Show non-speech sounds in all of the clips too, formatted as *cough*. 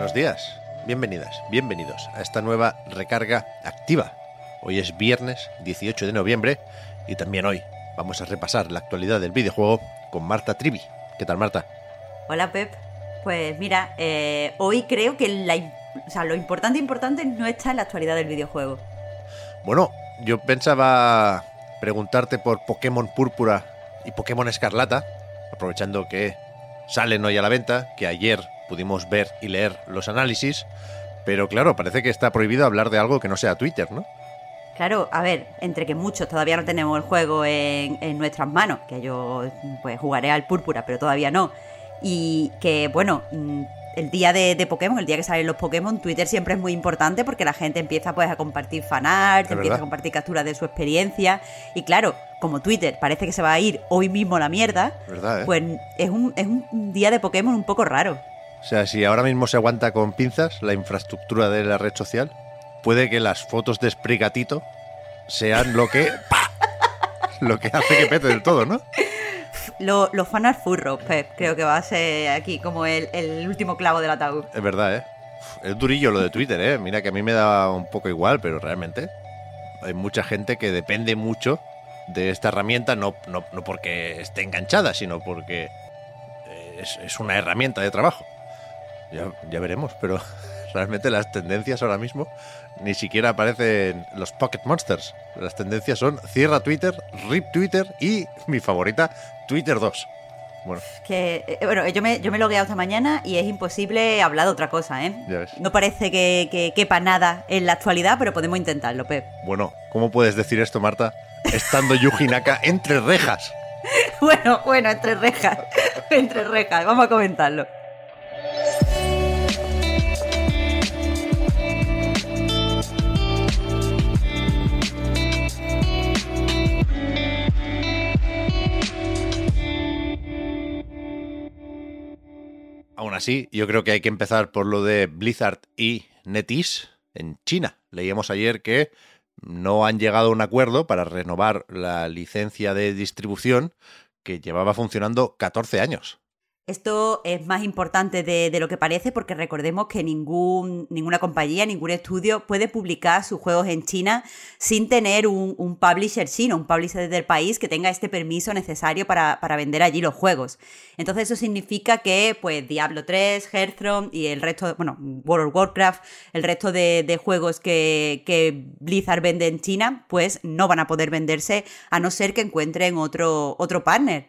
Buenos días, bienvenidas, bienvenidos a esta nueva recarga activa. Hoy es viernes 18 de noviembre y también hoy vamos a repasar la actualidad del videojuego con Marta Trivi. ¿Qué tal, Marta? Hola, Pep. Pues mira, eh, hoy creo que la, im- o sea, lo importante, importante no está en la actualidad del videojuego. Bueno, yo pensaba preguntarte por Pokémon Púrpura y Pokémon Escarlata, aprovechando que salen hoy a la venta, que ayer pudimos ver y leer los análisis, pero claro, parece que está prohibido hablar de algo que no sea Twitter, ¿no? Claro, a ver, entre que muchos todavía no tenemos el juego en, en nuestras manos, que yo pues jugaré al púrpura, pero todavía no. Y que, bueno, mm, el día de, de Pokémon, el día que salen los Pokémon, Twitter siempre es muy importante porque la gente empieza pues a compartir fanart, empieza a compartir capturas de su experiencia. Y claro, como Twitter parece que se va a ir hoy mismo a la mierda, ¿Verdad, eh? pues es un, es un día de Pokémon un poco raro. O sea, si ahora mismo se aguanta con pinzas la infraestructura de la red social, puede que las fotos de Sprigatito sean lo que... *laughs* Lo que hace que pete del todo, ¿no? Lo- los fanart furros, Pep, creo que va a ser aquí como el, el último clavo del ataúd. Es verdad, ¿eh? Es durillo lo de Twitter, ¿eh? Mira que a mí me da un poco igual, pero realmente hay mucha gente que depende mucho de esta herramienta, no, no, no porque esté enganchada, sino porque eh, es, es una herramienta de trabajo. Ya, ya veremos, pero *laughs* realmente las tendencias ahora mismo ni siquiera aparecen los Pocket Monsters. Las tendencias son cierra Twitter, rip Twitter y mi favorita, Twitter 2. Bueno, Que, eh, bueno, yo me, yo me he logueado esta mañana y es imposible hablar de otra cosa, ¿eh? Ya ves. No parece que, que quepa nada en la actualidad, pero podemos intentarlo, Pep. bueno, ¿cómo puedes decir esto, Marta? Estando Yuji Naka entre rejas. *laughs* Bueno, bueno, entre rejas. *laughs* entre rejas, vamos a comentarlo. Aún así, yo creo que hay que empezar por lo de Blizzard y NetEase en China. Leíamos ayer que no han llegado a un acuerdo para renovar la licencia de distribución que llevaba funcionando 14 años. Esto es más importante de, lo que parece porque recordemos que ningún, ninguna compañía, ningún estudio puede publicar sus juegos en China sin tener un, un publisher chino, un publisher del país que tenga este permiso necesario para, para vender allí los juegos. Entonces eso significa que pues Diablo 3, Hearthstone y el resto, bueno, World of Warcraft, el resto de, de juegos que, que Blizzard vende en China, pues no van a poder venderse a no ser que encuentren otro, otro partner.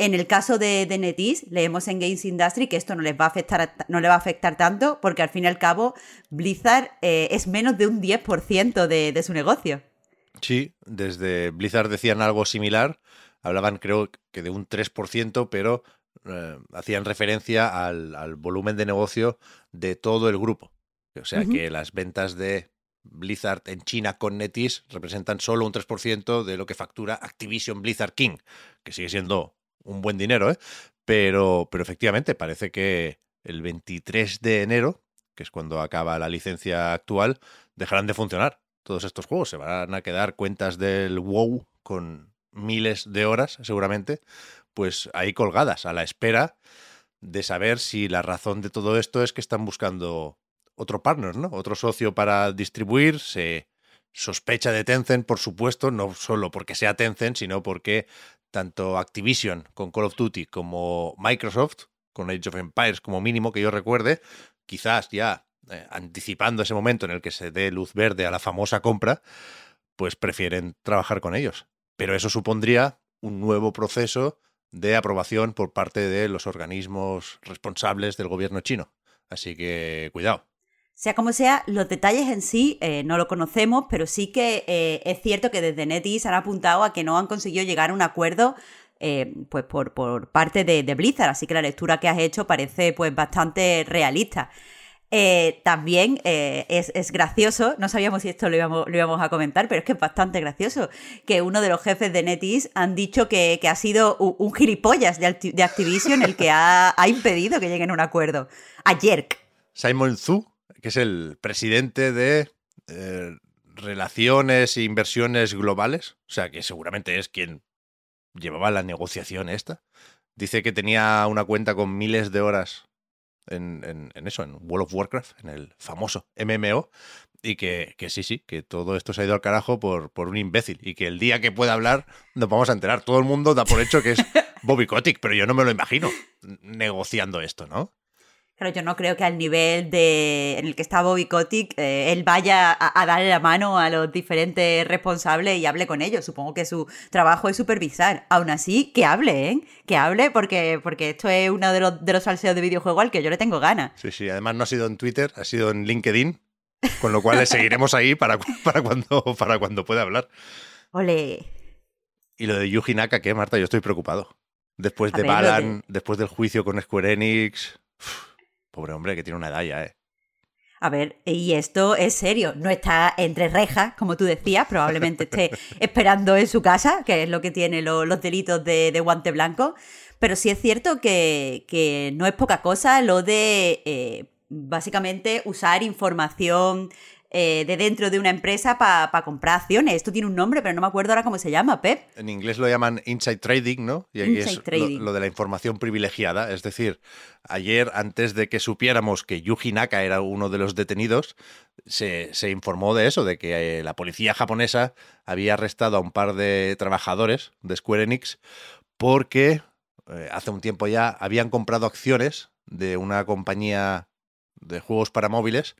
En el caso de, de NetEase, leemos en Games Industry que esto no les va a afectar, no le va a afectar tanto porque al fin y al cabo Blizzard eh, es menos de un 10% de, de su negocio. Sí, desde Blizzard decían algo similar, hablaban creo que de un 3%, pero eh, hacían referencia al, al volumen de negocio de todo el grupo. O sea que las ventas de Blizzard en China con NetEase representan solo un 3% de lo que factura Activision Blizzard King, que sigue siendo un buen dinero, ¿eh? Pero, pero efectivamente parece que el 23 de enero, que es cuando acaba la licencia actual, dejarán de funcionar todos estos juegos. Se van a quedar cuentas del WoW con miles de horas, seguramente, pues ahí colgadas, a la espera de saber si la razón de todo esto es que están buscando otro partner, ¿no? Otro socio para distribuir. Se sospecha de Tencent, por supuesto, no solo porque sea Tencent, sino porque tanto Activision con Call of Duty como Microsoft con Age of Empires como mínimo que yo recuerde, quizás ya eh, anticipando ese momento en el que se dé luz verde a la famosa compra, pues prefieren trabajar con ellos. Pero eso supondría un nuevo proceso de aprobación por parte de los organismos responsables del gobierno chino. Así que cuidado. Sea como sea, los detalles en sí eh, no lo conocemos, pero sí que eh, es cierto que desde NetEase han apuntado a que no han conseguido llegar a un acuerdo eh, pues por, por parte de, de, Blizzard. Así que la lectura que has hecho parece pues bastante realista. También eh, es, gracioso, no sabíamos si esto lo íbamos, lo íbamos, a comentar, pero es que es bastante gracioso que uno de los jefes de NetEase han dicho que, ha sido un, gilipollas de, Activision el que ha, impedido que lleguen a un acuerdo. A Jerk. Simon Zhu, que es el presidente de Relaciones e Inversiones Globales, o sea que seguramente es quien llevaba la negociación esta. Dice que tenía una cuenta con miles de horas en, eso, en World of Warcraft, en el famoso MMO, y que, sí, sí, que todo esto se ha ido al carajo por, por un imbécil, y que el día que pueda hablar nos vamos a enterar. Todo el mundo da por hecho que es *laughs* Bobby Kotick, pero yo no me lo imagino negociando esto, ¿no? Pero yo no creo que al nivel de en el que está Bobby Kotick eh, él vaya a, darle la mano a los diferentes responsables y hable con ellos. Supongo que su trabajo es supervisar. Aún así, que hable, ¿eh? Que hable porque, porque esto es uno de los, de los salseos de videojuego al que yo le tengo ganas. Sí, sí. Además no ha sido en Twitter, ha sido en LinkedIn. Con lo cual le seguiremos ahí para, *laughs* para, cuando, para cuando pueda hablar. Ole. Y lo de Yuji Naka, ¿qué, Marta? Yo estoy preocupado. Después de Balan, después del juicio con Square Enix. Pobre hombre que tiene una edad ya, ¿eh? A ver, y esto es serio, no está entre rejas, como tú decías, probablemente esté *laughs* esperando en su casa, que es lo que tiene los delitos de, guante blanco, pero sí es cierto que, no es poca cosa lo de eh, básicamente usar información eh, de dentro de una empresa para comprar acciones. Esto tiene un nombre, pero no me acuerdo ahora cómo se llama, Pep. En inglés lo llaman inside trading, ¿no? Y ahí es Lo, de la información privilegiada. Es decir, ayer, antes de que supiéramos que Yuji Naka era uno de los detenidos, se, informó de eso, de que eh, la policía japonesa había arrestado a un par de trabajadores de Square Enix porque eh, hace un tiempo ya habían comprado acciones de una compañía de juegos para móviles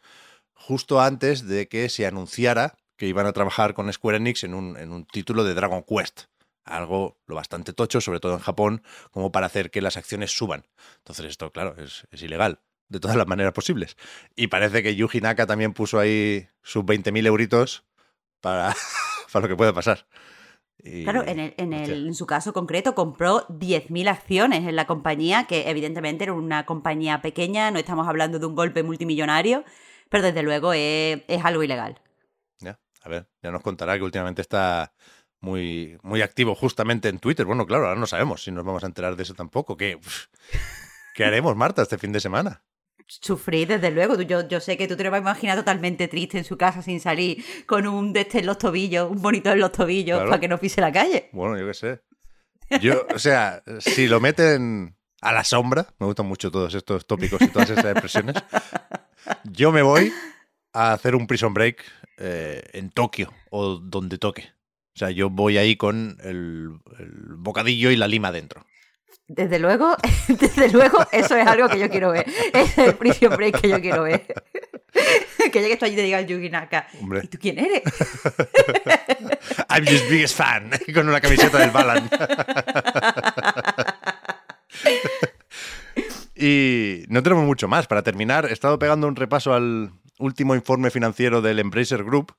justo antes de que se anunciara que iban a trabajar con Square Enix en un, en un título de Dragon Quest. Algo lo bastante tocho, sobre todo en Japón, como para hacer que las acciones suban. Entonces esto, claro, es, ilegal de todas las maneras posibles. Y parece que Yuji Naka también puso ahí sus 20.000 euritos para, *laughs* para lo que puede pasar. claro, en, el, en, el, en, su caso concreto compró 10.000 acciones en la compañía, que evidentemente era una compañía pequeña, no estamos hablando de un golpe multimillonario, pero desde luego es, algo ilegal. Ya, a ver, ya nos contará que últimamente está muy, muy activo justamente en Twitter. Bueno, claro, ahora no sabemos si nos vamos a enterar de eso tampoco. ¿Qué, ¿qué haremos, Marta, este fin de semana? Sufrir, desde luego. Yo, yo sé que tú te lo vas a imaginar totalmente triste en su casa sin salir, con un de este en los tobillos, un bonito en los tobillos, para que no pise la calle. Bueno, yo qué sé. Yo, o sea, si lo meten a la sombra, me gustan mucho todos estos tópicos y todas estas expresiones, yo me voy a hacer un prison break eh, en Tokio o donde toque. O sea, yo voy ahí con el, bocadillo y la lima dentro. Desde luego, *laughs* desde luego, eso es algo que yo quiero ver. Es el prison break que yo quiero ver. *laughs* que llegues tú allí y te diga el Yugi Naka. ¿Y tú quién eres? *laughs* I'm just biggest fan. Con una camiseta del Balan. Y no tenemos mucho más. Para terminar, he estado pegando un repaso al último informe financiero del Embracer Group,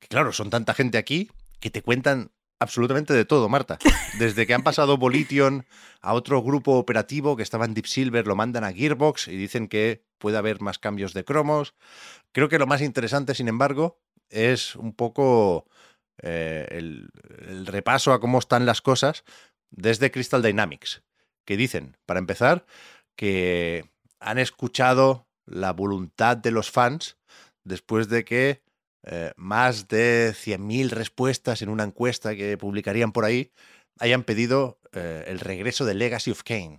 que claro, son tanta gente aquí que te cuentan absolutamente de todo, Marta. Desde que han pasado *laughs* Volition a otro grupo operativo que estaba en Deep Silver, lo mandan a Gearbox y dicen que puede haber más cambios de cromos. Creo que lo más interesante, sin embargo, es un poco eh, el, el repaso a cómo están las cosas desde Crystal Dynamics, que dicen, para empezar, que han escuchado la voluntad de los fans después de que eh, más de 100.000 respuestas en una encuesta que publicarían por ahí hayan pedido eh, el regreso de Legacy of Kane.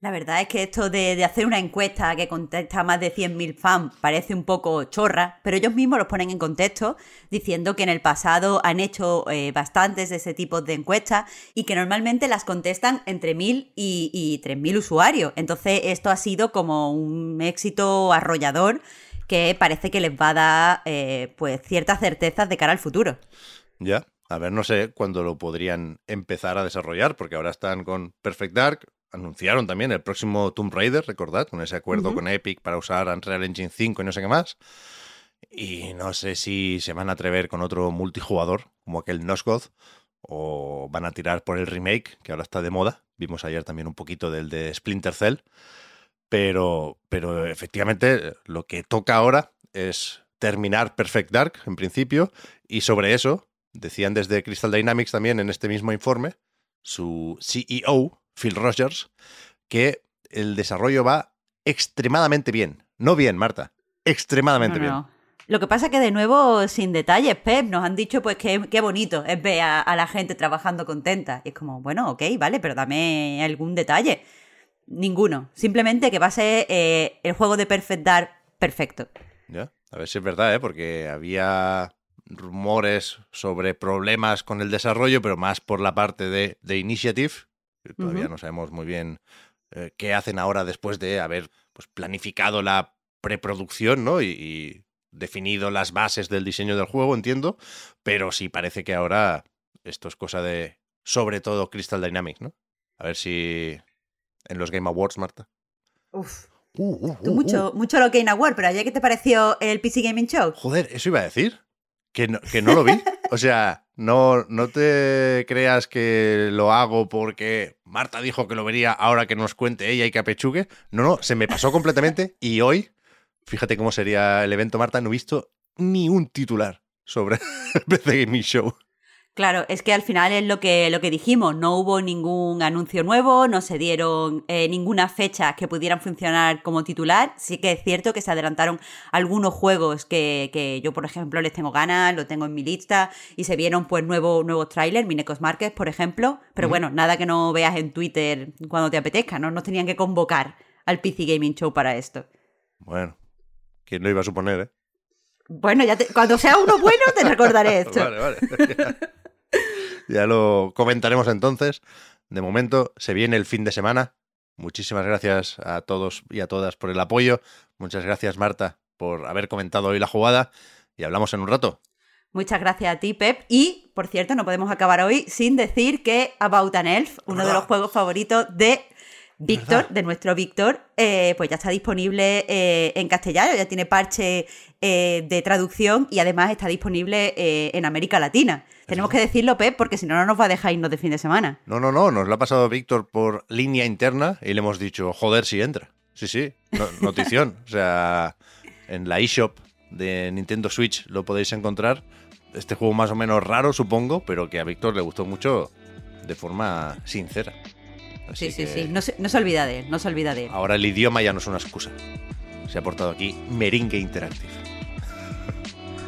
La verdad es que esto de, hacer una encuesta que contesta a más de 100.000 fans parece un poco chorra, pero ellos mismos los ponen en contexto diciendo que en el pasado han hecho eh, bastantes de ese tipo de encuestas y que normalmente las contestan entre 1.000 y, y 3.000 usuarios. Entonces esto ha sido como un éxito arrollador que parece que les va a dar eh, pues ciertas certezas de cara al futuro. Ya, a ver, no sé cuándo lo podrían empezar a desarrollar, porque ahora están con Perfect Dark, anunciaron también el próximo Tomb Raider, recordad, con ese acuerdo con Epic para usar Unreal Engine 5 y no sé qué más. Y no sé si se van a atrever con otro multijugador, como aquel Nosgoth, o van a tirar por el remake, que ahora está de moda. Vimos ayer también un poquito del de Splinter Cell. Pero, pero efectivamente lo que toca ahora es terminar Perfect Dark, en principio, y sobre eso decían desde Crystal Dynamics también en este mismo informe, su CEO, Phil Rogers, que el desarrollo va extremadamente bien. No bien, Marta, extremadamente bien. Lo que pasa es que de nuevo, sin detalles, Pep, nos han dicho pues que qué bonito es ver a, la gente trabajando contenta. Y es como, bueno, ok, vale, pero dame algún detalle. Ninguno. Simplemente que va a ser eh, el juego de Perfect Dark perfecto. Ya, a ver si es verdad, ¿eh? porque había rumores sobre problemas con el desarrollo, pero más por la parte de, de Initiative. Todavía no sabemos muy bien eh, qué hacen ahora después de haber pues, planificado la preproducción ¿no? y, definido las bases del diseño del juego, entiendo, pero sí parece que ahora esto es cosa de, sobre todo, Crystal Dynamics, ¿no? A ver si en los Game Awards, Marta. Uf. Uh, uh, uh, mucho, mucho lo Game Awards, pero ayer, ¿qué te pareció el PC Gaming Show? Joder, eso iba a decir. Que no, que no lo vi. O sea, no, no te creas que lo hago porque Marta dijo que lo vería ahora que nos cuente ella y que apechugue. No, no, se me pasó completamente y hoy fíjate cómo sería el evento, Marta, no he visto ni un titular sobre *laughs* el PC Gaming Show. Claro, es que al final es lo que, lo que dijimos, no hubo ningún anuncio nuevo, no se dieron eh, ninguna fecha que pudieran funcionar como titular. Sí que es cierto que se adelantaron algunos juegos que, que yo, por ejemplo, les tengo ganas, lo tengo en mi lista, y se vieron pues nuevos nuevos trailers, Minecos Market, por ejemplo. Pero bueno, nada que no veas en Twitter cuando te apetezca, ¿no? Nos tenían que convocar al PC Gaming Show para esto. Bueno, ¿Quién lo iba a suponer, eh? Bueno, ya cuando sea uno bueno te recordaré *laughs* esto. vale, vale. Ya, lo comentaremos entonces. De momento se viene el fin de semana. Muchísimas gracias a todos y a todas por el apoyo. Muchas gracias, Marta, por haber comentado hoy la jugada. Y hablamos en un rato. Muchas gracias a ti, Pep. Y, por cierto, no podemos acabar hoy sin decir que About an Elf, uno de los juegos favoritos de Víctor, de nuestro Víctor, eh, pues ya está disponible eh, en castellano, ya tiene parche eh, de traducción y además está disponible en América Latina. Tenemos que decirlo, Pep, porque si no, no nos va a dejar irnos de fin de semana. No, no, no, nos lo ha pasado Víctor por línea interna y le hemos dicho, joder, si entra. Sí, sí, *laughs* notición. o sea, en la eShop de Nintendo Switch lo podéis encontrar. Este juego más o menos raro, supongo, pero que a Víctor le gustó mucho de forma sincera sí, sí, sí. No se, no se olvida de él, no se olvida de él. Ahora el idioma ya no es una excusa. Se ha portado aquí Merengue Interactive.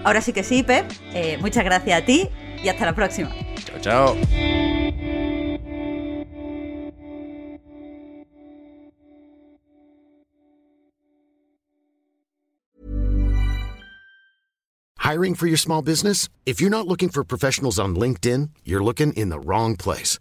Ahora sí que sí, Pep. Eh, muchas gracias a ti y hasta la próxima. Chao, chao. Hiring for your small business? If you're not looking for professionals on LinkedIn, you're looking in the wrong place.